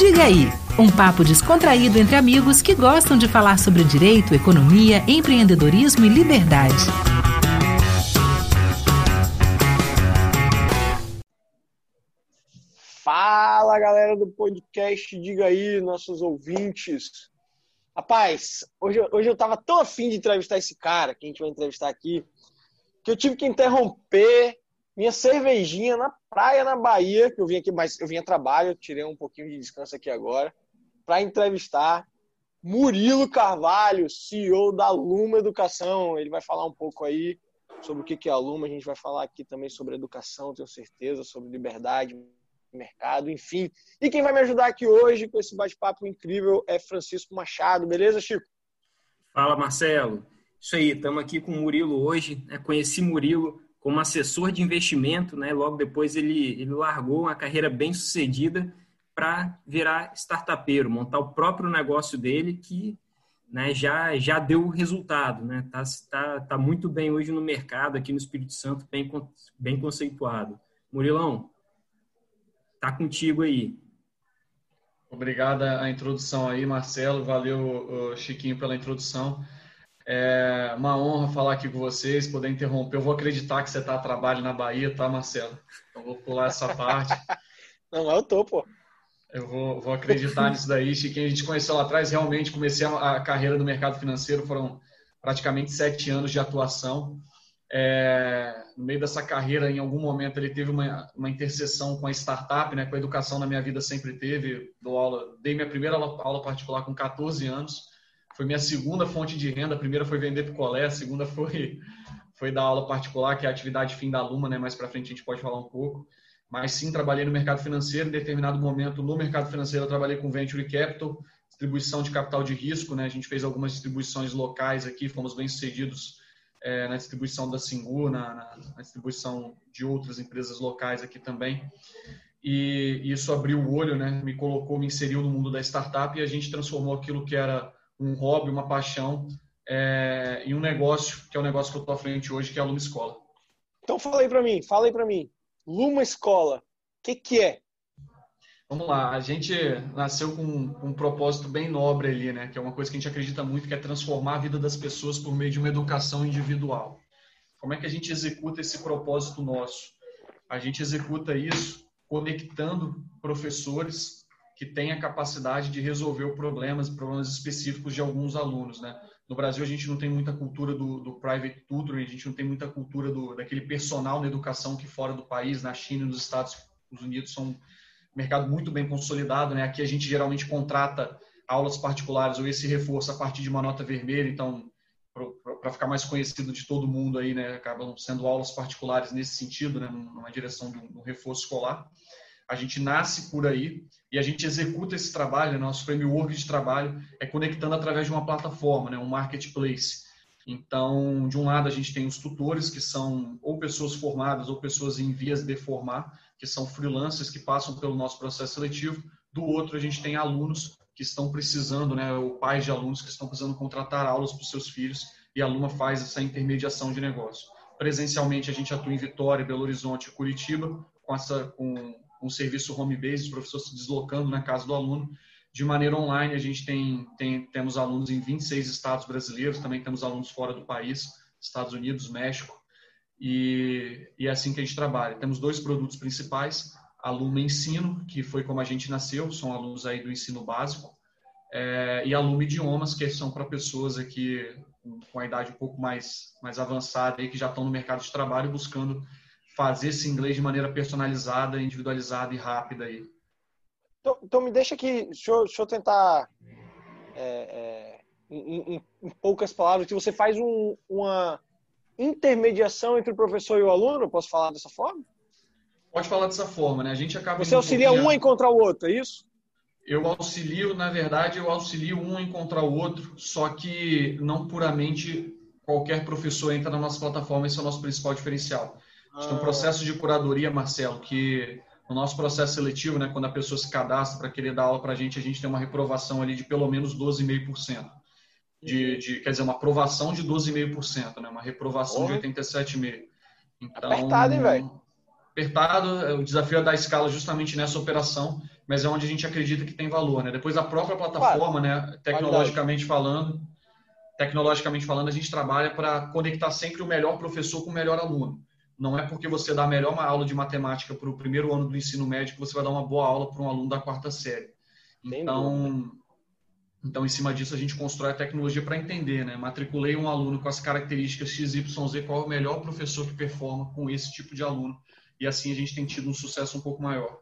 Diga aí, um papo descontraído entre amigos que gostam de falar sobre direito, economia, empreendedorismo e liberdade. Fala galera do podcast, diga aí, nossos ouvintes. Rapaz, hoje, hoje eu tava tão afim de entrevistar esse cara que a gente vai entrevistar aqui, que eu tive que interromper minha cervejinha na praia na Bahia, que eu vim aqui, mas eu vim a trabalho, tirei um pouquinho de descanso aqui agora, para entrevistar Murilo Carvalho, CEO da Luma Educação. Ele vai falar um pouco aí sobre o que é a Luma, a gente vai falar aqui também sobre educação, tenho certeza, sobre liberdade, mercado, enfim. E quem vai me ajudar aqui hoje com esse bate-papo incrível é Francisco Machado, beleza, Chico? Fala, Marcelo. Isso aí, estamos aqui com o Murilo hoje. Né? Conheci Murilo como assessor de investimento, né? Logo depois ele, ele largou uma carreira bem sucedida para virar startupeiro, montar o próprio negócio dele que né, já, já deu resultado, né? Tá, tá, tá muito bem hoje no mercado aqui no Espírito Santo, bem, bem conceituado. Murilão, tá contigo aí. Obrigada a introdução aí, Marcelo. Valeu, Chiquinho, pela introdução. É uma honra falar aqui com vocês, poder interromper. Eu vou acreditar que você está a trabalho na Bahia, tá, Marcelo? Então vou pular essa parte. Não, eu tô, pô. Eu vou, vou acreditar nisso daí. Chiquinho, a gente conheceu lá atrás, realmente comecei a, a carreira no mercado financeiro, foram praticamente sete anos de atuação. É, no meio dessa carreira, em algum momento, ele teve uma, uma interseção com a startup, né, com a educação na minha vida sempre teve. Dou aula, dei minha primeira aula, aula particular com 14 anos foi minha segunda fonte de renda. A primeira foi vender picolé, a segunda foi, foi dar aula particular, que é a atividade fim da Luma, né? Mais para frente a gente pode falar um pouco. Mas sim, trabalhei no mercado financeiro. Em determinado momento, no mercado financeiro, eu trabalhei com Venture Capital, distribuição de capital de risco, né? A gente fez algumas distribuições locais aqui, fomos bem sucedidos é, na distribuição da Singu, na, na, na, distribuição de outras empresas locais aqui também. E isso abriu o olho, né? Me colocou, me inseriu no mundo da startup e a gente transformou aquilo que era um hobby, uma paixão é, e um negócio, que é o negócio que eu estou à frente hoje, que é a Luma Escola. Então fala aí para mim, fala aí para mim. Luma Escola, o que, que é? Vamos lá, a gente nasceu com um, propósito bem nobre ali, né? Que é uma coisa que a gente acredita muito, que é transformar a vida das pessoas por meio de uma educação individual. Como é que a gente executa esse propósito nosso? A gente executa isso conectando professores que tem a capacidade de resolver problemas, problemas específicos de alguns alunos, né? No Brasil a gente não tem muita cultura do, do private tutoring, a gente não tem muita cultura do, daquele personal na educação que fora do país, na China e nos Estados Unidos são um mercado muito bem consolidado, né? Aqui a gente geralmente contrata aulas particulares ou esse reforço a partir de uma nota vermelha, então para ficar mais conhecido de todo mundo aí, né? Acabam sendo aulas particulares nesse sentido, né? Numa direção do, do reforço escolar. A gente nasce por aí e a gente executa esse trabalho, nosso framework de trabalho é conectando através de uma plataforma, né, um marketplace. Então, de um lado, a gente tem os tutores, que são ou pessoas formadas ou pessoas em vias de formar, que são freelancers que passam pelo nosso processo seletivo. Do outro, a gente tem alunos que estão precisando, né, ou pais de alunos que estão precisando contratar aulas para os seus filhos e a Luma faz essa intermediação de negócio. Presencialmente, a gente atua em Vitória, Belo Horizonte e Curitiba, com, essa, com um serviço home base, os professores se deslocando na casa do aluno. De maneira online, a gente tem, tem, temos alunos em 26 estados brasileiros, também temos alunos fora do país, Estados Unidos, México, e, e é assim que a gente trabalha. Temos dois produtos principais, aluno ensino, que foi como a gente nasceu, são alunos aí do ensino básico, é, e aluno idiomas, que são para pessoas aqui com a idade um pouco mais, mais avançada, aí, que já estão no mercado de trabalho buscando fazer esse inglês de maneira personalizada, individualizada e rápida aí. Então, então me deixa aqui, deixa eu, deixa eu tentar é, é, em, em, em, poucas palavras, que você faz um, uma intermediação entre o professor e o aluno, posso falar dessa forma? Pode falar dessa forma, né? A gente acaba. Você auxilia um a encontrar o outro, é isso? Eu auxilio, na verdade, eu auxilio um a encontrar o outro, só que não puramente qualquer professor entra na nossa plataforma, esse é o nosso principal diferencial. A gente tem um processo de curadoria, Marcelo, que no nosso processo seletivo, né, quando a pessoa se cadastra para querer dar aula para a gente, a gente tem uma reprovação ali de pelo menos 12,5%. De, de, quer dizer, uma aprovação de 12,5%, né? uma reprovação oh. de 87,5%. Então, Apertado, hein, velho? apertado, o desafio é dar escala justamente nessa operação, mas é onde a gente acredita que tem valor, né? Depois a própria plataforma, claro. né, tecnologicamente falando, tecnologicamente falando, a gente trabalha para conectar sempre o melhor professor com o melhor aluno. Não é porque você dá a melhor uma aula de matemática para o primeiro ano do ensino médio que você vai dar uma boa aula para um aluno da quarta série. Então, então, em cima disso, a gente constrói a tecnologia para entender, né? Matriculei um aluno com as características XYZ, qual é o melhor professor que performa com esse tipo de aluno. E assim a gente tem tido um sucesso um pouco maior.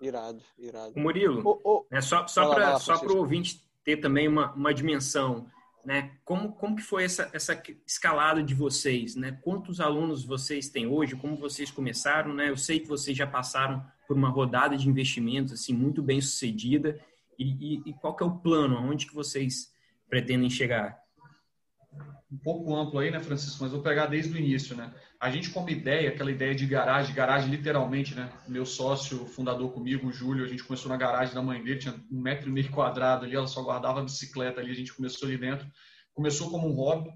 Irado, irado. Murilo, oh, oh. Né, só, só para o ouvinte ter também uma, uma dimensão, né? Como, como que foi essa, essa escalada de vocês, né? Quantos alunos vocês têm hoje? Como vocês começaram, né? Eu sei que vocês já passaram por uma rodada de investimentos, assim, muito bem sucedida e, e, e qual que é o plano? Aonde que vocês pretendem chegar? Um pouco amplo aí, né, Francisco? Mas vou pegar desde o início, né? A gente como ideia, aquela ideia de garagem, garagem literalmente, né? Meu sócio, fundador comigo, o Júlio, a gente começou na garagem da mãe dele, tinha um metro e meio quadrado ali, ela só guardava a bicicleta ali, a gente começou ali dentro. Começou como um hobby,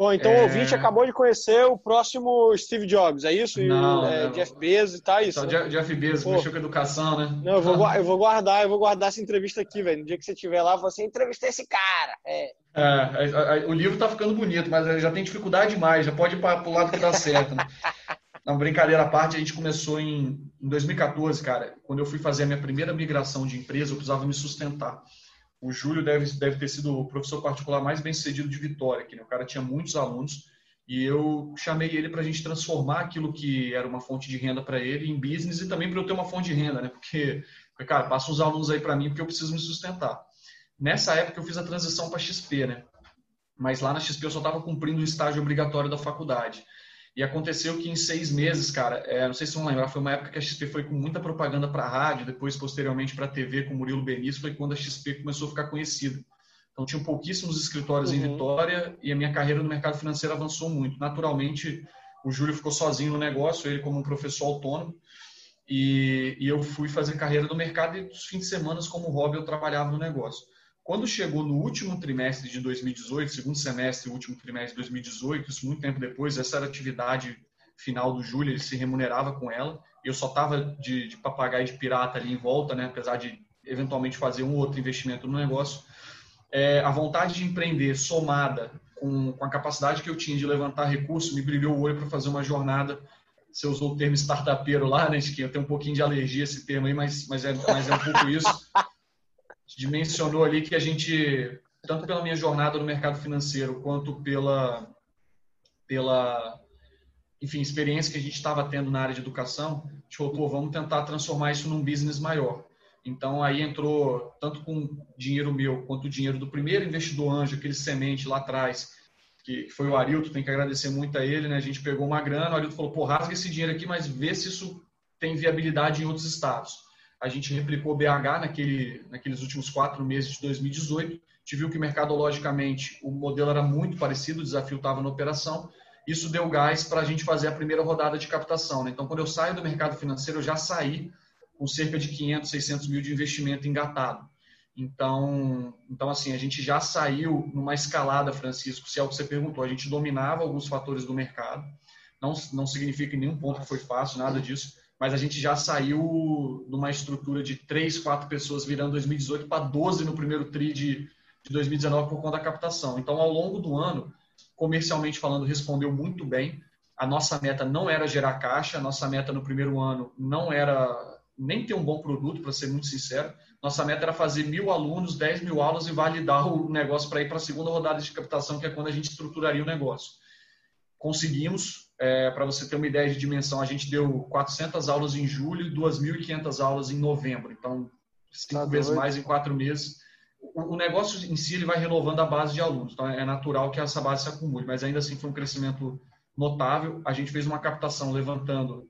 Bom, então é... o ouvinte acabou de conhecer o próximo Steve Jobs, é isso? Não, e, é, Jeff Bezos e tá isso. Então, né? Jeff Bezos Pô. mexeu com educação, né? Não, eu vou, eu vou guardar, eu vou guardar essa entrevista aqui, velho. No dia que você estiver lá, você entrevistar esse cara. É. É, o livro tá ficando bonito, mas já tem dificuldade demais, já pode ir para o lado que dá certo. Né? Não, brincadeira à parte, a gente começou em, em 2014, cara. Quando eu fui fazer a minha primeira migração de empresa, eu precisava me sustentar. O Júlio deve, deve ter sido o professor particular mais bem sucedido de Vitória, que né? o cara tinha muitos alunos e eu chamei ele para a gente transformar aquilo que era uma fonte de renda para ele em business e também para eu ter uma fonte de renda, né? Porque, cara, passa uns alunos aí para mim porque eu preciso me sustentar. Nessa época eu fiz a transição para XP, né? Mas lá na XP eu só estava cumprindo o estágio obrigatório da faculdade. E aconteceu que em seis meses, cara, é, não sei se vão lembrar, foi uma época que a XP foi com muita propaganda para a rádio, depois posteriormente para a TV com Murilo Benício, foi quando a XP começou a ficar conhecida. Então, tinham pouquíssimos escritórios uhum. em Vitória e a minha carreira no mercado financeiro avançou muito. Naturalmente, o Júlio ficou sozinho no negócio, ele como um professor autônomo, e, e eu fui fazer carreira no mercado e dos fins de semana, como hobby, eu trabalhava no negócio. Quando chegou no último trimestre de 2018, segundo semestre, último trimestre de 2018, isso muito tempo depois, essa era a atividade final do Júlio, ele se remunerava com ela. Eu só estava de, de papagaio de pirata ali em volta, né? apesar de eventualmente fazer um outro investimento no negócio é, a vontade de empreender somada com, com, a capacidade que eu tinha de levantar recursos me brilhou o olho para fazer uma jornada. Você usou o termo startupeiro lá, né, que eu tenho um pouquinho de alergia a esse termo aí, mas, mas, é, mas é um pouco isso. Dimensionou ali que a gente, tanto pela minha jornada no mercado financeiro, quanto pela, pela enfim, experiência que a gente estava tendo na área de educação, a gente falou, pô, vamos tentar transformar isso num business maior. Então aí entrou tanto com dinheiro meu quanto o dinheiro do primeiro investidor anjo, aquele semente lá atrás, que foi o Arilton, tem que agradecer muito a ele, né? A gente pegou uma grana, o Arilton falou, pô, rasga esse dinheiro aqui, mas vê se isso tem viabilidade em outros estados. A gente replicou BH naquele, naqueles últimos quatro meses de 2018, a gente viu que mercadologicamente o modelo era muito parecido, o desafio estava na operação, isso deu gás para a gente fazer a primeira rodada de captação. Né? Então, quando eu saio do mercado financeiro, eu já saí com cerca de 500, 600 mil de investimento engatado. Então, então assim, a gente já saiu numa escalada, Francisco, se é o que você perguntou, a gente dominava alguns fatores do mercado, não, não significa em nenhum ponto que foi fácil, nada disso, mas a gente já saiu numa estrutura de 3, 4 pessoas virando 2018 para 12 no primeiro TRI de, de 2019 por conta da captação. Então, ao longo do ano, comercialmente falando, respondeu muito bem. A nossa meta não era gerar caixa, a nossa meta no primeiro ano não era nem ter um bom produto, para ser muito sincero. Nossa meta era fazer mil alunos, 10 mil aulas e validar o negócio para ir para a segunda rodada de captação, que é quando a gente estruturaria o negócio. Conseguimos, é, para você ter uma ideia de dimensão, a gente deu 400 aulas em julho e 2.500 aulas em novembro. Então, cinco tá vezes doido. mais em quatro meses. O, o, negócio em si ele vai renovando a base de alunos, então é natural que essa base se acumule, mas ainda assim foi um crescimento notável. A gente fez uma captação levantando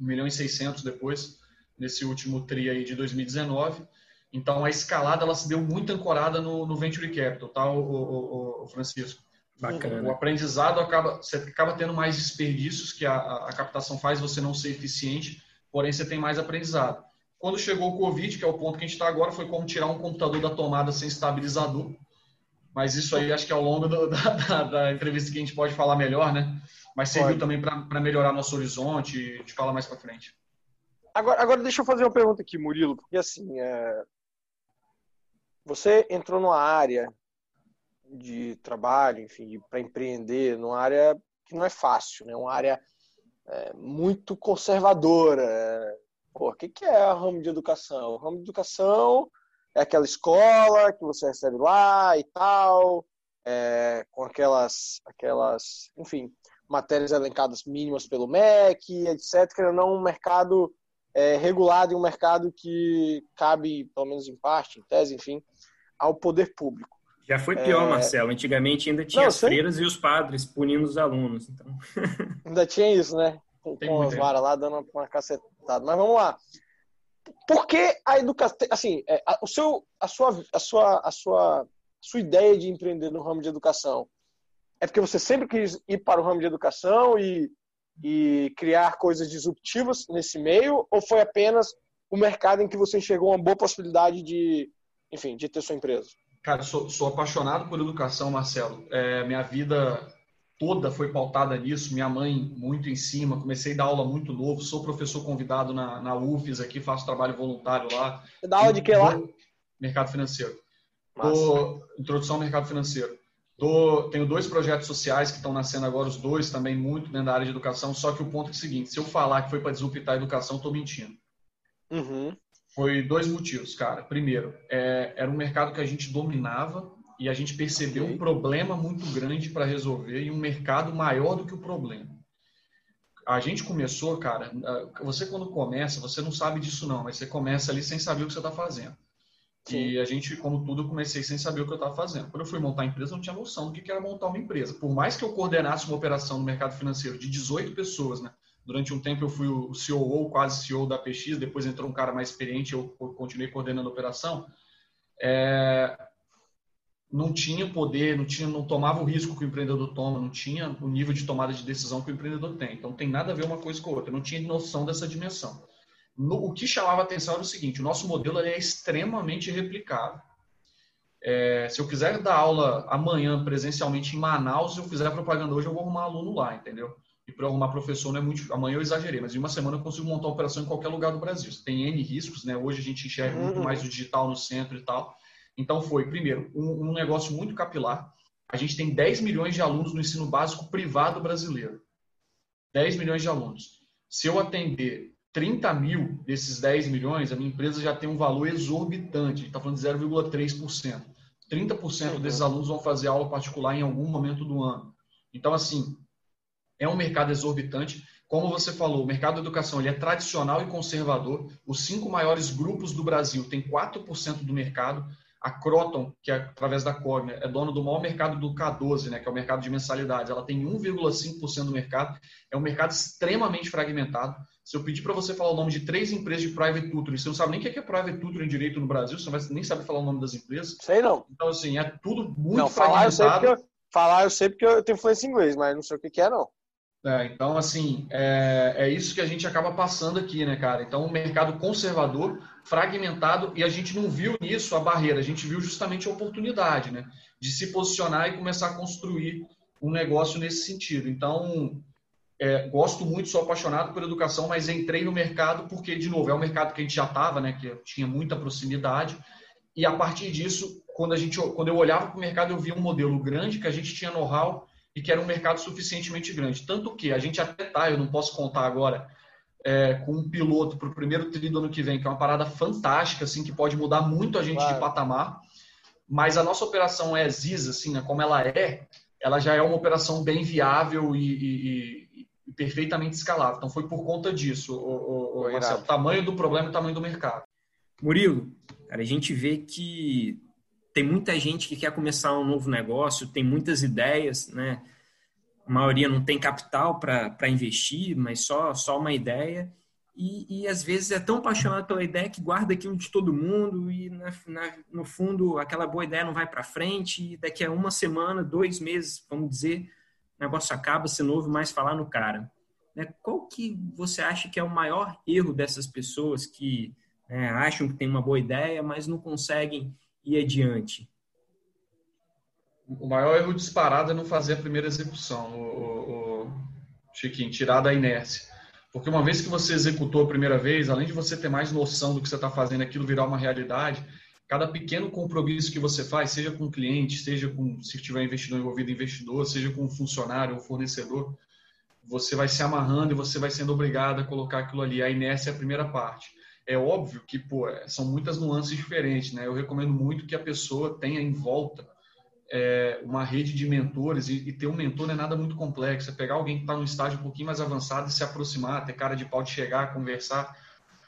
1 milhão e 600 depois, nesse último TRI aí de 2019. Então, a escalada ela se deu muito ancorada no, no Venture Capital, tá, o, o, o Francisco? Bacana. O, aprendizado acaba, você acaba tendo mais desperdícios que a, a, captação faz você não ser eficiente, porém você tem mais aprendizado. Quando chegou o Covid, que é o ponto que a gente está agora, foi como tirar um computador da tomada sem estabilizador. Mas isso aí acho que ao longo do, da, da, da, entrevista que a gente pode falar melhor, né? mas serviu Pode. também para melhorar nosso horizonte e te falar mais para frente. Agora, agora deixa eu fazer uma pergunta aqui, Murilo, porque assim, é... você entrou numa área de trabalho, enfim, para empreender, numa área que não é fácil, né? Uma área é, muito conservadora. Pô, o que, que é o ramo de educação? O ramo de educação é aquela escola que você recebe lá e tal, é, com aquelas, aquelas, enfim, matérias elencadas mínimas pelo MEC, etc. Não um mercado é, regulado e um mercado que cabe, pelo menos em parte, em tese, enfim, ao poder público. Já foi pior, é... Marcelo. Antigamente ainda tinha Não, as freiras e os padres punindo os alunos. Então... Ainda tinha isso, né? Com, com as varas lá dando uma cacetada. Mas vamos lá. Por que a educação. Assim, é, a, o seu, a, sua, a, sua, a sua, sua ideia de empreender no ramo de educação é porque você sempre quis ir para o ramo de educação e, e criar coisas disruptivas nesse meio? Ou foi apenas o mercado em que você enxergou uma boa possibilidade de, enfim, de ter sua empresa? Cara, sou, sou apaixonado por educação, Marcelo. É, minha vida toda foi pautada nisso. Minha mãe muito em cima. Comecei a dar aula muito novo. Sou professor convidado na, na UFES aqui, faço trabalho voluntário lá. Você dá aula de que lá? Mercado financeiro. Tô, introdução ao mercado financeiro. Tô, tenho dois projetos sociais que estão nascendo agora, os dois também muito dentro da área de educação. Só que o ponto é o seguinte: se eu falar que foi para desuptar a educação, estou mentindo. Uhum. Foi dois motivos, cara. Primeiro, é, era um mercado que a gente dominava e a gente percebeu okay. um problema muito grande para resolver e um mercado maior do que o problema. A gente começou, cara. Você quando começa, você não sabe disso não, mas você começa ali sem saber o que você está fazendo. Sim. E a gente, como tudo, eu comecei sem saber o que eu estava fazendo. Quando eu fui montar a empresa, eu não tinha noção do que era montar uma empresa. Por mais que eu coordenasse uma operação no mercado financeiro de 18 pessoas, né? Durante um tempo eu fui o CEO, quase CEO da PX, depois entrou um cara mais experiente, eu continuei coordenando a operação. É, não tinha poder, não tinha, não tomava o risco que o empreendedor toma, não tinha o nível de tomada de decisão que o empreendedor tem. Então tem nada a ver uma coisa com a outra. Não tinha noção dessa dimensão. No, o que chamava atenção era o seguinte: o nosso modelo é extremamente replicável. É, se eu quiser dar aula amanhã presencialmente em Manaus, se eu fizer propaganda hoje, eu vou arrumar aluno lá, entendeu? E para arrumar professor não é muito. Amanhã eu exagerei, mas em uma semana eu consigo montar uma operação em qualquer lugar do Brasil. Tem N riscos, né? Hoje a gente enxerga uhum. muito mais o digital no centro e tal. Então foi, primeiro, um, um negócio muito capilar. A gente tem 10 milhões de alunos no ensino básico privado brasileiro. 10 milhões de alunos. Se eu atender 30 mil desses 10 milhões, a minha empresa já tem um valor exorbitante. A gente está falando de 0,3%. 30% uhum. desses alunos vão fazer aula particular em algum momento do ano. Então, assim, é um mercado exorbitante. Como você falou, o mercado da educação ele é tradicional e conservador. Os cinco maiores grupos do Brasil têm 4% do mercado. A Croton, que é através da Cogna, é dona do maior mercado do K12, né, que é o mercado de mensalidades. Ela tem 1,5% do mercado. É um mercado extremamente fragmentado. Se eu pedir para você falar o nome de três empresas de private tutoring, você não sabe nem o que é private tutoring direito no Brasil, você nem sabe falar o nome das empresas. Sei não. Então, assim, é tudo muito não, fragmentado. Falar eu, sei porque eu, falar eu sei porque eu tenho influência em inglês, mas não sei o que, que é, não. É, então, assim, é, é, isso que a gente acaba passando aqui, né, cara? Então, um mercado conservador, fragmentado, e a gente não viu nisso a barreira, a gente viu justamente a oportunidade, né? De se posicionar e começar a construir um negócio nesse sentido. Então, é, gosto muito, sou apaixonado por educação, mas entrei no mercado porque, de novo, é um mercado que a gente já estava, né? Que tinha muita proximidade, e a partir disso, quando, a gente, quando eu olhava para o mercado, eu via um modelo grande, que a gente tinha know-how e que era um mercado suficientemente grande. Tanto que a gente até tá, eu não posso contar agora, é, com um piloto para o primeiro tri do ano que vem, que é uma parada fantástica, assim, que pode mudar muito a gente claro. de patamar. Mas a nossa operação é ZIS, assim, né, como ela é, ela já é uma operação bem viável e, e, e perfeitamente escalável. Então foi por conta disso, o, o, o, Marcelo, o tamanho do problema e o tamanho do mercado. Murilo, cara, a gente vê que tem muita gente que quer começar um novo negócio, tem muitas ideias, né? A maioria não tem capital para investir, mas só, só uma ideia. E, e, às vezes é tão apaixonado pela ideia que guarda aquilo de todo mundo e na, na, no fundo aquela boa ideia não vai para frente e daqui a uma semana, dois meses, vamos dizer, o negócio acaba, não ouve mais falar no cara. Né? Qual que você acha que é o maior erro dessas pessoas que né, acham que tem uma boa ideia, mas não conseguem e adiante? O maior erro disparado é não fazer a primeira execução. O, o, Chiquinho, tirar da inércia. Porque uma vez que você executou a primeira vez, além de você ter mais noção do que você está fazendo, aquilo virar uma realidade, cada pequeno compromisso que você faz, seja com o cliente, seja com, se tiver investidor envolvido, investidor, seja com um funcionário ou fornecedor, você vai se amarrando e você vai sendo obrigado a colocar aquilo ali. A inércia é a primeira parte. É óbvio que pô, são muitas nuances diferentes, né? Eu recomendo muito que a pessoa tenha em volta é, uma rede de mentores e, e, ter um mentor não é nada muito complexo. É pegar alguém que está num estágio um pouquinho mais avançado e se aproximar, ter cara de pau de chegar, conversar,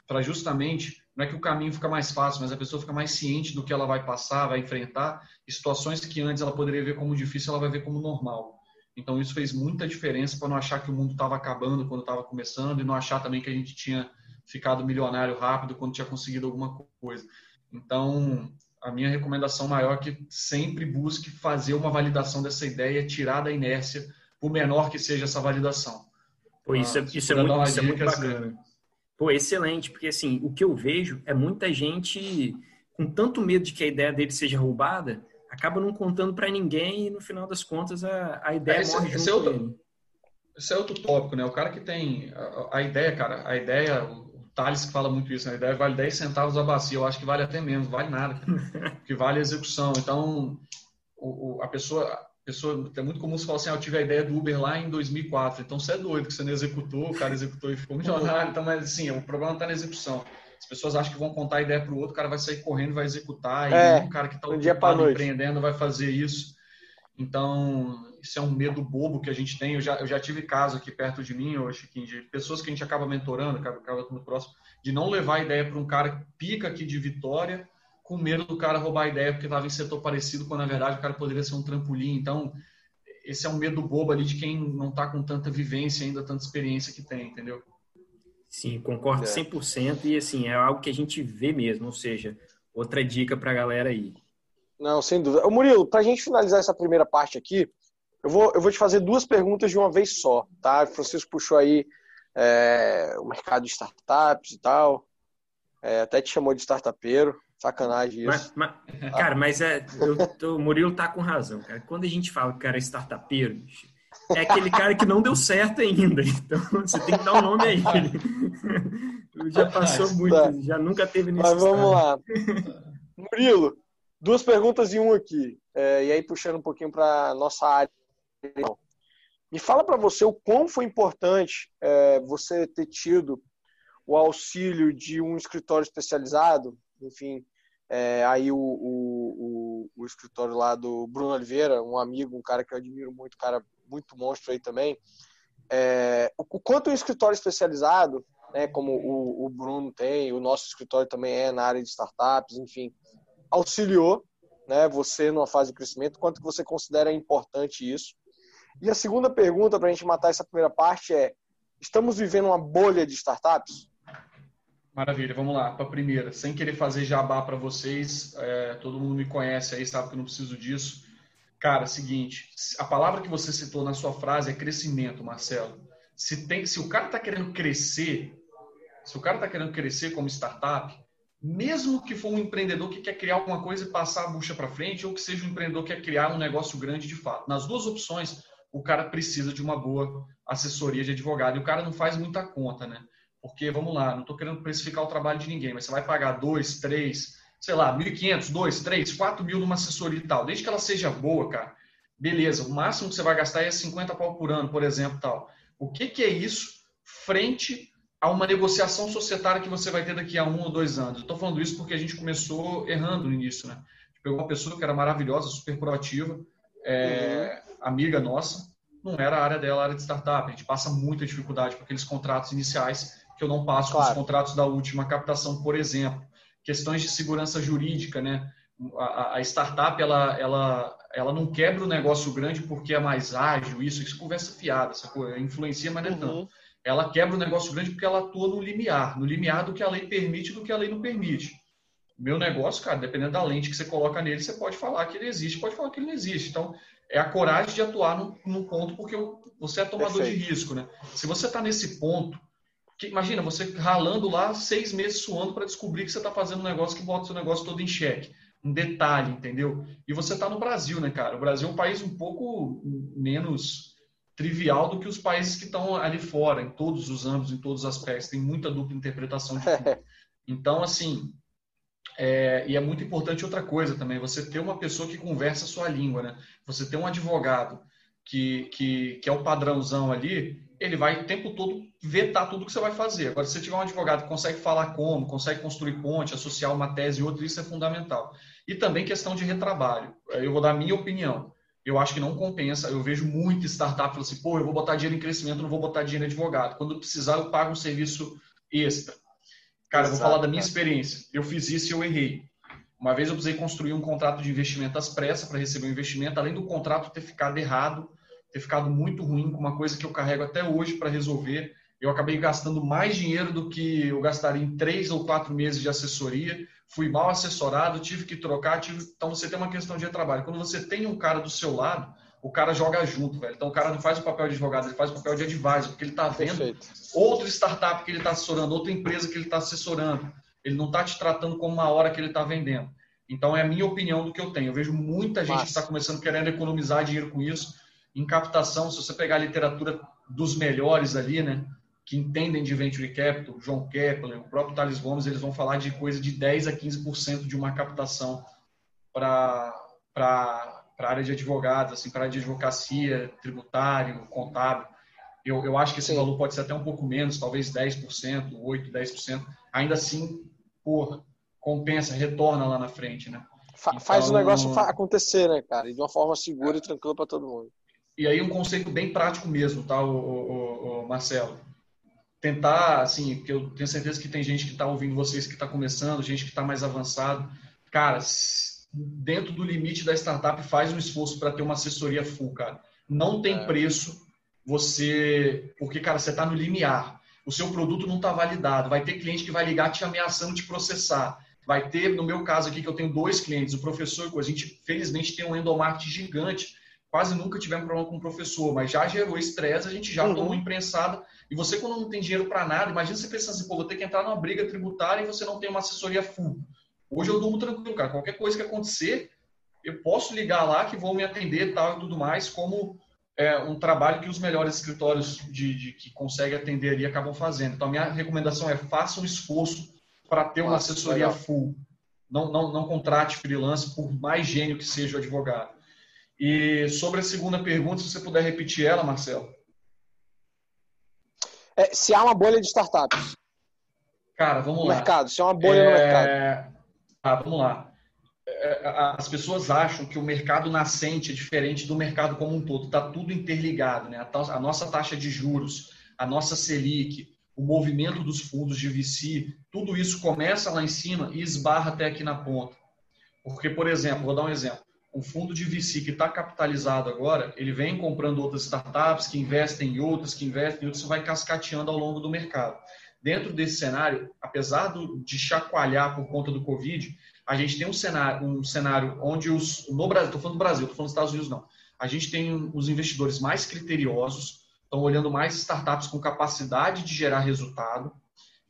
para justamente não é que o caminho fica mais fácil, mas a pessoa fica mais ciente do que ela vai passar, vai enfrentar, e situações que antes ela poderia ver como difícil, ela vai ver como normal. Então isso fez muita diferença para não achar que o mundo estava acabando quando estava começando e não achar também que a gente tinha ficado milionário rápido quando tinha conseguido alguma coisa. Então, a minha recomendação maior é que sempre busque fazer uma validação dessa ideia, tirar da inércia, por menor que seja essa validação. Pô, isso é, isso é muito, isso é muito bacana. Assim. Pô, excelente, porque assim, o que eu vejo é muita gente com tanto medo de que a ideia dele seja roubada, acaba não contando para ninguém e no final das contas a, a ideia é, esse, morre esse é outro, Esse é outro tópico, né? O cara que tem a, a ideia, cara, a ideia, Thales que fala muito isso, né? a ideia vale 10 centavos a bacia, eu acho que vale até menos, vale nada, que vale a execução. Então, o, o, a pessoa, a pessoa, é muito comum você falar assim, ah, eu tive a ideia do Uber lá em 2004, então você é doido que você não executou, o cara executou e ficou milionário, então, mas assim, o problema está na execução. As pessoas acham que vão contar a ideia para o outro, o cara vai sair correndo, vai executar, é, e o cara que está ocupado empreendendo vai fazer isso. Então, isso é um medo bobo que a gente tem. Eu já, eu já tive caso aqui perto de mim, hoje, de pessoas que a gente acaba mentorando, acaba, acaba no próximo, de não levar a ideia para um cara que pica aqui de vitória, com medo do cara roubar a ideia porque estava em setor parecido, quando na verdade o cara poderia ser um trampolim. Então, esse é um medo bobo ali de quem não está com tanta vivência ainda, tanta experiência que tem, entendeu? Sim, concordo é. 100% e assim, é algo que a gente vê mesmo, ou seja, outra dica para a galera aí. Não, sem dúvida. Ô Murilo, para a gente finalizar essa primeira parte aqui, eu vou, eu vou te fazer duas perguntas de uma vez só, tá? O Francisco puxou aí é, o mercado de startups e tal, é, até te chamou de startupeiro, sacanagem isso. Mas, mas, cara, mas é, eu, o Murilo tá com razão, cara. Quando a gente fala que o cara é startupeiro, é aquele cara que não deu certo ainda. Então, você tem que dar o um nome a ele. Já passou muito, tá. já nunca teve nesse Mas vamos lá. Murilo, duas perguntas e um aqui. É, e aí, puxando um pouquinho para nossa área. Me fala para você o quão foi importante é, você ter tido o auxílio de um escritório especializado, enfim, é, aí o, o, o, o, escritório lá do Bruno Oliveira, um amigo, um cara que eu admiro muito, cara muito monstro aí também. É, o, quanto um escritório especializado, né, como o, o Bruno tem, o nosso escritório também é na área de startups, enfim, auxiliou né, você numa fase de crescimento, quanto que você considera importante isso. E a segunda pergunta, para a gente matar essa primeira parte, é: estamos vivendo uma bolha de startups? Maravilha, vamos lá. Para a primeira, sem querer fazer jabá para vocês, é, todo mundo me conhece aí, sabe que eu não preciso disso. Cara, seguinte, a palavra que você citou na sua frase é crescimento, Marcelo. Se, tem, se o cara está querendo crescer, se o cara está querendo crescer como startup, mesmo que for um empreendedor que quer criar alguma coisa e passar a bucha para frente, ou que seja um empreendedor que quer criar um negócio grande de fato. Nas duas opções, o cara precisa de uma boa assessoria de advogado. E o cara não faz muita conta, né? Porque, vamos lá, não estou querendo precificar o trabalho de ninguém, mas você vai pagar dois, três, sei lá, 1.500, 2, 3, 4 mil numa assessoria e tal, desde que ela seja boa, cara, beleza, o máximo que você vai gastar é 50 pau por ano, por exemplo, tal. O que, que é isso frente a uma negociação societária que você vai ter daqui a um ou dois anos? Estou falando isso porque a gente começou errando no início, né? Pegou uma pessoa que era maravilhosa, super proativa, é, uhum. amiga nossa, não era a área dela, a área de startup. A gente passa muita dificuldade com aqueles contratos iniciais que eu não passo claro. com os contratos da última captação, por exemplo questões de segurança jurídica, né? A, a, startup ela, ela, ela não quebra o negócio grande porque é mais ágil, isso, isso conversa fiada, coisa Influencia, mas não é tanto. Ela quebra o negócio grande porque ela atua no limiar, no limiar do que a lei permite e do que a lei não permite. Meu negócio, cara, dependendo da lente que você coloca nele, você pode falar que ele existe, pode falar que ele não existe. Então, é a coragem de atuar num, num ponto porque você é tomador Perfeito. de risco, né? Se você está nesse ponto que, imagina, você ralando lá seis meses suando para descobrir que você está fazendo um negócio que bota o seu negócio todo em xeque. Um detalhe, entendeu? E você está no Brasil, né, cara? O Brasil é um país um pouco menos trivial do que os países que estão ali fora, em todos os âmbitos, em todos os aspectos. Tem muita dupla interpretação de tudo. Então, assim, é, e é muito importante outra coisa também, você ter uma pessoa que conversa a sua língua, né? Você ter um advogado que, que, que é o padrãozão ali, ele vai o tempo todo vetar tudo que você vai fazer. Agora, se você tiver um advogado que consegue falar como, consegue construir ponte, associar uma tese e outra, isso é fundamental. E também questão de retrabalho. Eu vou dar a minha opinião. Eu acho que não compensa. Eu vejo muito startup falando assim, pô, eu vou botar dinheiro em crescimento, não vou botar dinheiro em advogado. Quando precisar, eu pago um serviço extra. Cara, Exato, vou falar da minha experiência. Eu fiz isso e eu errei. Uma vez eu precisei construir um contrato de investimento às pressas para receber um investimento, além do contrato ter ficado errado, ter ficado muito ruim, com uma coisa que eu carrego até hoje para resolver. Eu acabei gastando mais dinheiro do que eu gastaria em três ou quatro meses de assessoria. Fui mal assessorado, tive que trocar. Tive... Então você tem uma questão de trabalho. Quando você tem um cara do seu lado, o cara joga junto, velho. Então o cara não faz o papel de advogado, ele faz o papel de advisor, porque ele está vendo Perfeito. outra startup que ele está assessorando, outra empresa que ele está assessorando. Ele não está te tratando como uma hora que ele está vendendo. Então é a minha opinião do que eu tenho. Eu vejo muita gente que está começando querendo economizar dinheiro com isso. Em captação, se você pegar a literatura dos melhores ali, né? Que entendem de venture capital, João Kepler, o próprio Thales Gomes, eles vão falar de coisa de 10 a 15% de uma captação para para a área de advogados, assim, para a área de advocacia, tributário, contábil. Eu, eu acho que esse Sim. valor pode ser até um pouco menos, talvez 10%, 8%, 10%. Ainda assim, porra, compensa, retorna lá na frente, né? Então, faz o negócio acontecer, né, cara? E de uma forma segura é. e tranquila para todo mundo. E aí um conceito bem prático mesmo, tá, o, o, o Marcelo? Tentar, assim, porque eu tenho certeza que tem gente que está ouvindo vocês que está começando, gente que está mais avançado. Cara, dentro do limite da startup, faz um esforço para ter uma assessoria full, cara. Não tem é. preço você. Porque, cara, você está no limiar. O seu produto não está validado. Vai ter cliente que vai ligar te ameaçando de processar. Vai ter, no meu caso aqui, que eu tenho dois clientes, o professor e a gente, felizmente, tem um endomarketing gigante. Quase nunca tivemos problema com o professor, mas já gerou estresse, a gente já uhum. tomou imprensada. E você, quando não tem dinheiro para nada, imagina você pensando assim, pô, vou ter que entrar numa briga tributária e você não tem uma assessoria full. Hoje eu durmo tranquilo, cara. Qualquer coisa que acontecer, eu posso ligar lá que vão me atender tal e tudo mais, como é, um trabalho que os melhores escritórios de, de, que conseguem atender ali acabam fazendo. Então, a minha recomendação é faça um esforço para ter uma assessoria full. Não, não, não contrate freelance, por mais gênio que seja o advogado. E sobre a segunda pergunta, se você puder repetir ela, Marcelo. É, se há uma bolha de startups. Cara, vamos no lá. Mercado, se há uma bolha é... no mercado. Ah, vamos lá. É, as pessoas acham que o mercado nascente é diferente do mercado como um todo. Está tudo interligado. Né? A nossa taxa de juros, a nossa Selic, o movimento dos fundos de VC, tudo isso começa lá em cima e esbarra até aqui na ponta. Porque, por exemplo, vou dar um exemplo. Um fundo de VC que está capitalizado agora, ele vem comprando outras startups que investem em outras, que investem em outras, isso vai cascateando ao longo do mercado dentro desse cenário, apesar do, de chacoalhar por conta do Covid, a gente tem um cenário, um cenário onde os. No Brasil, estou falando do Brasil, estou falando dos Estados Unidos, não. A gente tem os investidores mais criteriosos, estão olhando mais startups com capacidade de gerar resultado.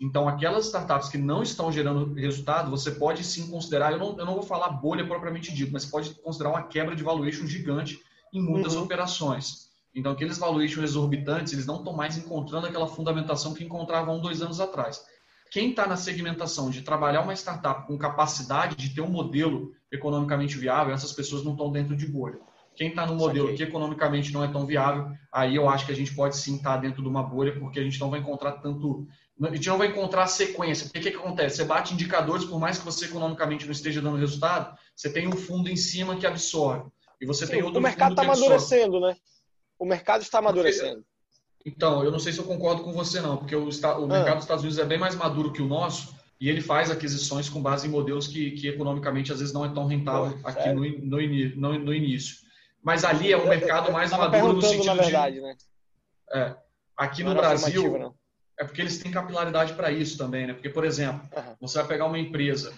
Então, aquelas startups que não estão gerando resultado, você pode sim considerar, eu não, eu não vou falar bolha propriamente dito, mas pode considerar uma quebra de valuation gigante em muitas uhum. operações. Então, aqueles valuations exorbitantes, eles não estão mais encontrando aquela fundamentação que encontravam um, dois anos atrás. Quem está na segmentação de trabalhar uma startup com capacidade de ter um modelo economicamente viável, essas pessoas não estão dentro de bolha. Quem está no modelo que economicamente não é tão viável, aí eu acho que a gente pode sim estar tá dentro de uma bolha, porque a gente não vai encontrar tanto. A gente não vai encontrar sequência. Porque o que, que acontece? Você bate indicadores, por mais que você economicamente não esteja dando resultado, você tem um fundo em cima que absorve. E você sim, tem outro O mercado está amadurecendo, né? o mercado está amadurecendo. Então, eu não sei se eu concordo com você, não, porque o, o ah. mercado dos Estados Unidos é bem mais maduro que o nosso e ele faz aquisições com base em modelos que, que economicamente às vezes não é tão rentável Pô, aqui no, no, no, no, início. Mas ali é um mercado mais maduro no sentido na verdade, de, né? É, aqui não no Brasil é porque eles têm capilaridade para isso também, né? Porque, por exemplo, uhum. você vai pegar uma empresa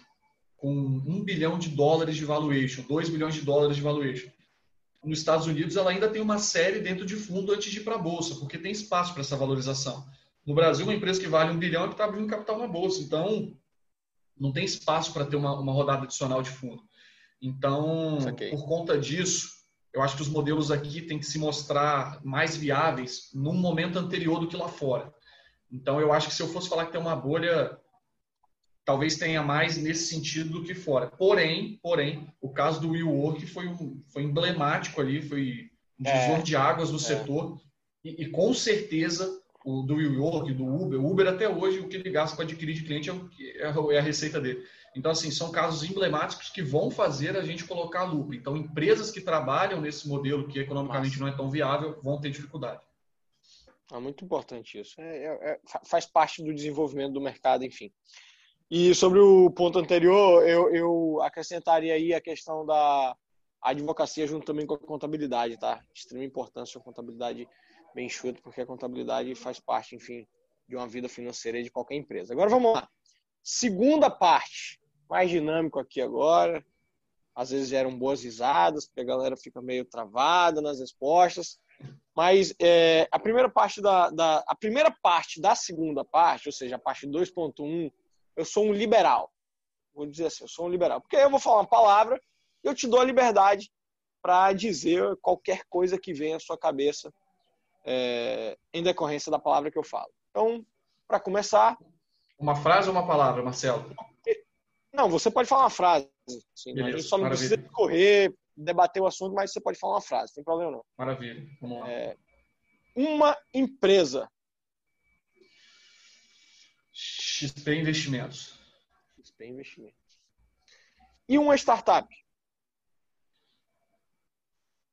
com um bilhão de dólares de valuation, dois bilhões de dólares de valuation nos Estados Unidos ela ainda tem uma série dentro de fundo antes de ir para a bolsa, porque tem espaço para essa valorização. No Brasil, uma empresa que vale um bilhão é que está abrindo capital na bolsa, então não tem espaço para ter uma, uma rodada adicional de fundo. Então, por conta disso, eu acho que os modelos aqui têm que se mostrar mais viáveis num momento anterior do que lá fora. Então, eu acho que se eu fosse falar que tem uma bolha, talvez tenha mais nesse sentido do que fora. Porém, porém, o caso do WeWork foi, um, foi emblemático ali, foi um divisor é, de águas no é. setor. E, e, com certeza o do WeWork, do Uber, o Uber até hoje o que ele gasta para adquirir de cliente é, é, é a receita dele. Então, assim, são casos emblemáticos que vão fazer a gente colocar a lupa. Então, empresas que trabalham nesse modelo que economicamente Nossa. não é tão viável vão ter dificuldade. É muito importante isso. É, é, é faz parte do desenvolvimento do mercado, enfim. E sobre o ponto anterior, eu, eu acrescentaria aí a questão da advocacia junto também com a contabilidade, tá? Extrema importância a contabilidade bem enxuta, porque a contabilidade faz parte, enfim, de uma vida financeira de qualquer empresa. Agora vamos lá. Segunda parte, mais dinâmico aqui agora. Às vezes geram boas risadas, porque a galera fica meio travada nas respostas. Mas é, a primeira parte da, da, a primeira parte da segunda parte, ou seja, a parte 2.1, eu sou um liberal. Vou dizer assim, eu sou um liberal. Porque eu vou falar uma palavra, eu te dou a liberdade para dizer qualquer coisa que venha à sua cabeça é, em decorrência da palavra que eu falo. Então, para começar. Uma frase ou uma palavra, Marcelo? Não, você pode falar uma frase. Assim, Beleza, a gente só não maravilha. precisa correr, debater o assunto, mas você pode falar uma frase, não tem problema não. Maravilha, vamos lá. É, uma empresa. XP Investimentos. XP Investimentos. E uma startup.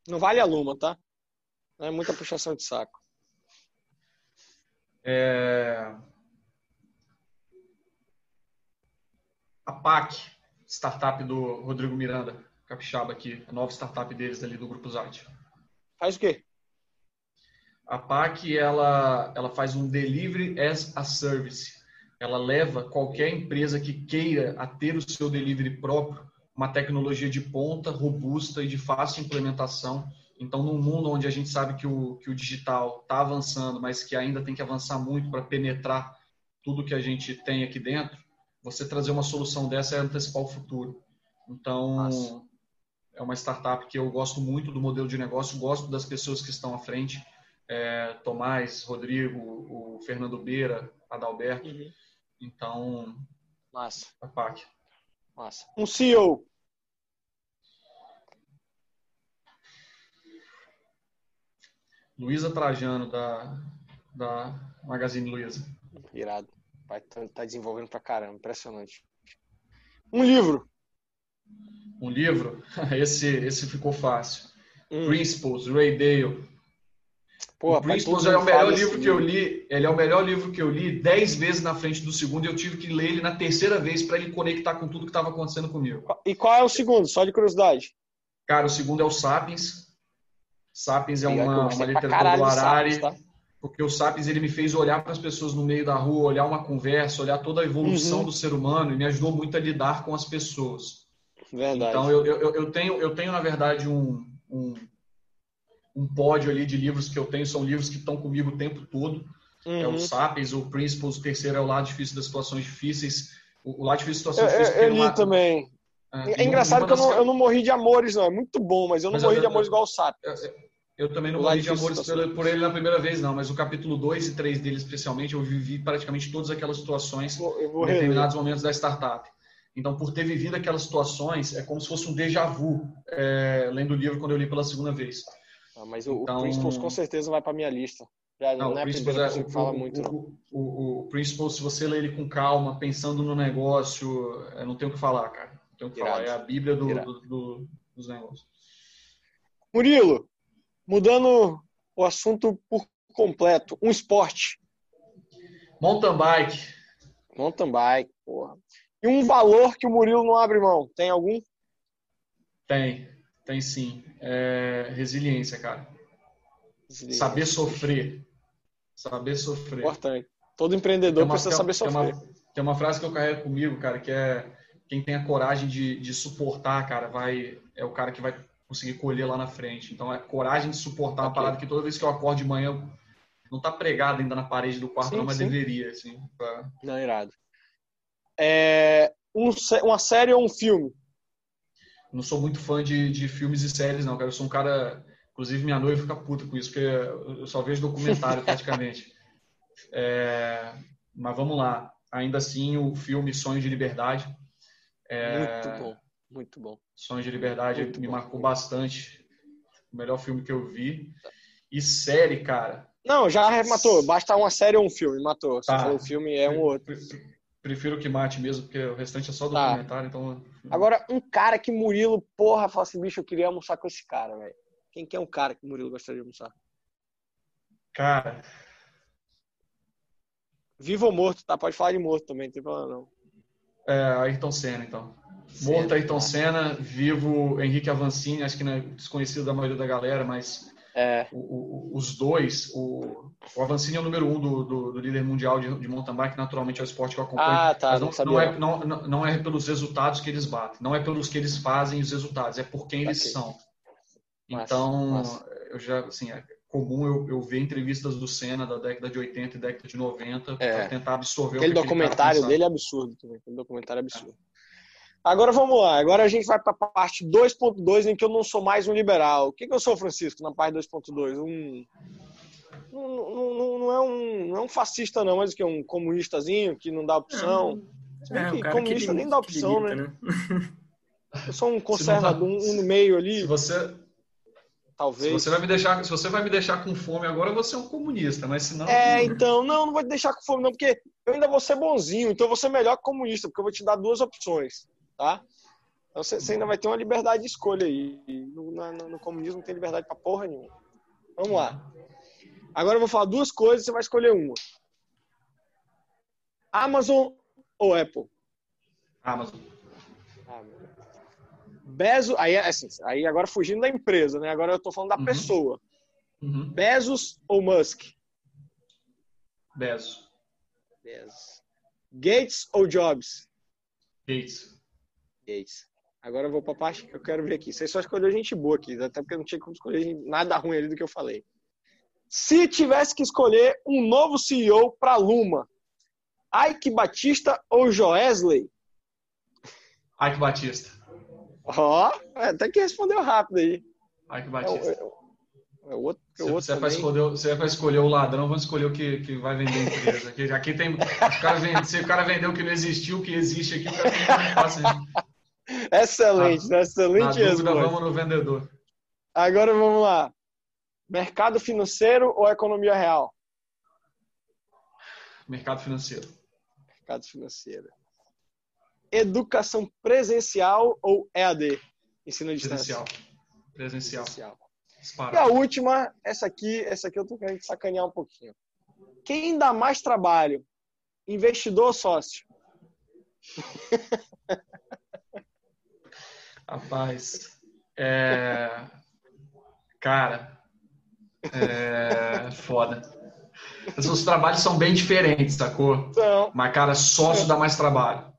Não vale a Luma, tá? Não é muita puxação de saco. É... A PAC, startup do Rodrigo Miranda, capixaba aqui, a nova startup deles ali do Grupo Zart. Faz o quê? A PAC, ela, ela faz um delivery as a service. Ela leva qualquer empresa que queira a ter o seu delivery próprio, uma tecnologia de ponta, robusta e de fácil implementação, então, num mundo onde a gente sabe que o, que o digital está avançando, mas que ainda tem que avançar muito para penetrar tudo que a gente tem aqui dentro, você trazer uma solução dessa é antecipar o futuro. Então, Nossa. é uma startup que eu gosto muito do modelo de negócio, gosto das pessoas que estão à frente. É, Tomás, Rodrigo, o Fernando Beira, Adalberto. Uhum. Então, Massa. a PAC. Massa. Um CEO Luísa Trajano, da, da Magazine Luiza. Irado. Vai tá, tá desenvolvendo pra caramba, impressionante. Um livro. Um livro? Esse, esse ficou fácil. Hum. Principles, Ray Dale. Pô, o Principles é o melhor livro que eu li. Ele é o melhor livro que eu li dez vezes na frente do segundo e eu tive que ler ele na terceira vez para ele conectar com tudo que estava acontecendo comigo. E qual é o segundo? Só de curiosidade. Cara, o segundo é o Sapiens. Sapiens é uma, uma literatura do Harari, Sapiens, tá? Porque o Sapiens ele me fez olhar para as pessoas no meio da rua, olhar uma conversa, olhar toda a evolução uhum. do ser humano e me ajudou muito a lidar com as pessoas. Verdade. Então eu, eu, eu tenho eu tenho na verdade um, um, um pódio ali de livros que eu tenho são livros que estão comigo o tempo todo. Uhum. É o uhum. Sapiens, o Principles, o terceiro é o lado difícil das situações difíceis. O, o lado difícil das situações eu, difíceis. Eu, eu li também. É, é engraçado que eu não, eu não, morri de amores, não. É muito bom, mas eu não mas morri eu, de amores igual o Sapiens. Eu também não morri de amores por, por, ele na primeira vez, não. Mas o capítulo 2 e 3 dele, especialmente, eu vivi praticamente todas aquelas situações em determinados momentos da startup. Então, por ter vivido aquelas situações, é como se fosse um déjà vu, é, lendo o livro quando eu li pela segunda vez. Ah, mas o, então, o Principles com certeza vai para minha lista. Já não, não é a primeira é, que fala o, muito. O, o, o, Principles, se você ler ele com calma, pensando no negócio, não tem o que falar, cara. Não tem o que Irado. falar. É a bíblia do, do, do, dos negócios. Murilo, Mudando o assunto por completo, um esporte. Mountain bike. Mountain bike, porra. E um valor que o Murilo não abre mão, tem algum? Tem, tem sim. É resiliência, cara. Resiliência. Saber sofrer. Saber sofrer. Importante. Todo empreendedor uma, precisa saber sofrer. Tem uma, tem uma frase que eu carrego comigo, cara, que é quem tem a coragem de, de suportar, cara, vai é o cara que vai conseguir colher lá na frente. Então, é coragem de suportar okay. uma parada que toda vez que eu acordo de manhã não está pregado ainda na parede do quarto, sim, não, mas sim. deveria, assim. Pra... Não, irado. É, um, uma série ou um filme? não sou muito fã de, de filmes e séries, não, cara. Eu sou um cara. Inclusive, minha noiva fica puta com isso, porque eu só vejo documentário praticamente. É, mas vamos lá. Ainda assim, o filme Sonho de Liberdade. É, muito bom, muito bom. Sonho de Liberdade muito me bom. marcou bastante. O melhor filme que eu vi. E série, cara. Não, já matou. Basta uma série ou um filme, matou. Se tá. for um filme, é um outro. Prefiro que mate mesmo, porque o restante é só tá. documentário, tá. então. Agora, um cara que Murilo, porra, fala assim, bicho, eu queria almoçar com esse cara, velho. Quem que é um cara que Murilo gostaria de almoçar? Cara. Vivo ou morto, tá? Pode falar de morto também, não tem problema não. É, Ayrton Senna, então. Morto Ayrton tá. Senna, vivo Henrique Avancini, acho que não é desconhecido da maioria da galera, mas é. O, o, os dois, o, o Avancini é o número um do, do, do líder mundial de, de, mountain bike, naturalmente é o esporte que eu acompanho. Ah, tá, mas não, não, é, não, não, é pelos resultados que eles batem, não é pelos que eles fazem os resultados, é por quem eles são. Então, massa. eu já, assim, é comum eu, eu ver entrevistas do Senna da década de 80 e década de 90 é. para tentar absorver aquele o que documentário dele é absurdo também, aquele documentário é absurdo. É. Agora vamos lá. Agora a gente vai para a parte 2.2, em que eu não sou mais um liberal. O que, que eu sou, Francisco, na parte 2.2? Um. Não, não, não, é um, não é um fascista, não, mas o que? Um comunistazinho que não dá opção. É, que comunista que nem dá opção, limita, né? né? Eu sou um conservador, um, um no meio ali. Se você, Talvez. Se você vai me deixar, se você vai me deixar com fome agora, você é um comunista, mas se não. É, então, não, não vou te deixar com fome, não, porque eu ainda vou ser bonzinho, então eu vou ser melhor que comunista, porque eu vou te dar duas opções tá? Então você, ainda vai ter uma liberdade de escolha aí. No, no, no comunismo não tem liberdade pra porra nenhuma. Vamos lá. Agora eu vou falar duas coisas, você vai escolher uma. Amazon ou Apple? Amazon. Bezos, aí, assim, aí agora fugindo da empresa, né? Agora eu tô falando da uhum. pessoa. Uhum. Bezos ou Musk? Bezos. Bezos. Gates ou Jobs? Gates. Gates. Agora eu vou para a parte que eu quero ver aqui. Você só escolheu gente boa aqui, até porque não tinha como escolher nada ruim ali do que eu falei. Se tivesse que escolher um novo CEO para Luma, Ike Batista ou Joesley? Ike Batista. Ó, oh, até que respondeu rápido aí. Ike Batista. É, é, é outro, é outro você, é para escolher, você é para escolher o ladrão, vamos escolher o que, que vai vender a empresa. Aqui, aqui tem, o cara vende, se o cara vendeu o que não existiu, o que existe aqui, o cara tem fácil Excelente, na, excelente na dúvida, vamos no vendedor. Agora vamos lá. Mercado financeiro ou economia real? Mercado financeiro. Mercado financeiro. Educação presencial ou EAD? Ensino à distância. Presencial. Presencial. E a última, essa aqui, essa aqui eu tô querendo sacanear um pouquinho. Quem dá mais trabalho? Investidor ou sócio? Rapaz, é... cara, é foda. Os trabalhos são bem diferentes, sacou? São. Mas, cara, sócio dá mais trabalho.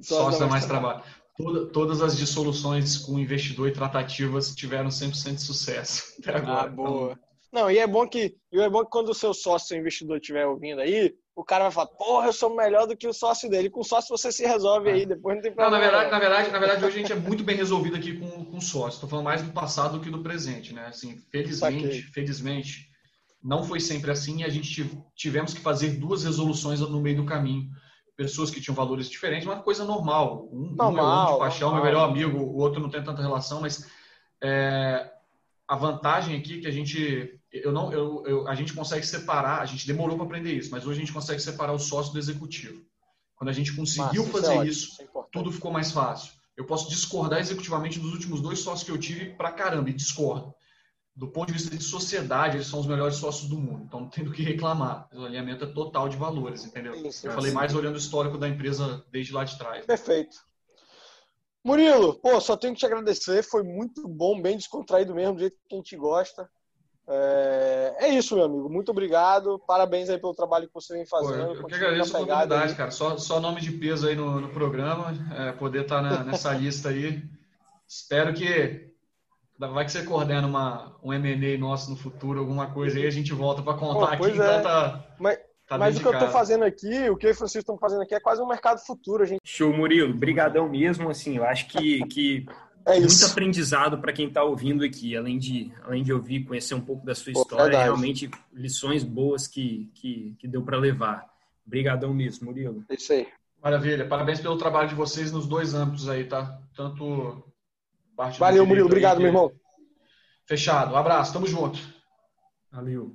Sócio, sócio dá mais trabalho. trabalho. Toda, todas as dissoluções com investidor e tratativas tiveram 100% de sucesso até agora. Ah, boa. Então... Não, e é bom que e é bom que quando o seu sócio, investidor estiver ouvindo aí, o cara vai falar, porra, eu sou melhor do que o sócio dele. Com o sócio você se resolve aí, depois não tem problema. Não, na verdade, na verdade, na verdade, hoje a gente é muito bem resolvido aqui com, com sócio. Estou falando mais do passado do que do presente, né? Assim, felizmente, felizmente, não foi sempre assim e a gente tivemos que fazer duas resoluções no meio do caminho. Pessoas que tinham valores diferentes, uma coisa normal. Um, normal, um é um de paixão, normal. meu melhor amigo, o outro não tem tanta relação, mas é, a vantagem aqui é que a gente eu não, eu, eu, a gente consegue separar, a gente demorou para aprender isso, mas hoje a gente consegue separar o sócio do executivo. Quando a gente conseguiu Massa, fazer isso, é isso é tudo ficou mais fácil. Eu posso discordar executivamente dos últimos dois sócios que eu tive pra caramba, e discordo. Do ponto de vista de sociedade, eles são os melhores sócios do mundo, então não tem do que reclamar. O alinhamento é total de valores, entendeu? Eu falei mais olhando o histórico da empresa desde lá de trás. Perfeito. Murilo, pô, só tenho que te agradecer, foi muito bom, bem descontraído mesmo, do jeito que a gente gosta. É, é, isso, meu amigo. Muito obrigado. Parabéns aí pelo trabalho que você vem fazendo. Pô, eu que agradeço a oportunidade, aí. cara. Só, só nome de peso aí no, no programa, é, poder estar tá na, nessa lista aí. Espero que vai que você coordena uma, um M&A nosso no futuro, alguma coisa aí, a gente volta para contar Pô, aqui. Então é. tá, mas, tá mas o que eu estou fazendo aqui, o que eu e o Francisco estão fazendo aqui é quase um mercado futuro, a gente. Show, Murilo. Brigadão mesmo, assim, eu acho que, que é muito aprendizado para quem está ouvindo aqui, além de, além de ouvir, conhecer um pouco da sua Pô, história, verdade. realmente lições boas que, que, que deu para levar. Obrigadão mesmo, Murilo. É isso aí. Maravilha. Parabéns pelo trabalho de vocês nos dois âmbitos aí, tá? Tanto parte Valeu, Murilo. Obrigado, meu irmão. Fechado. Um abraço. Tamo junto. Valeu.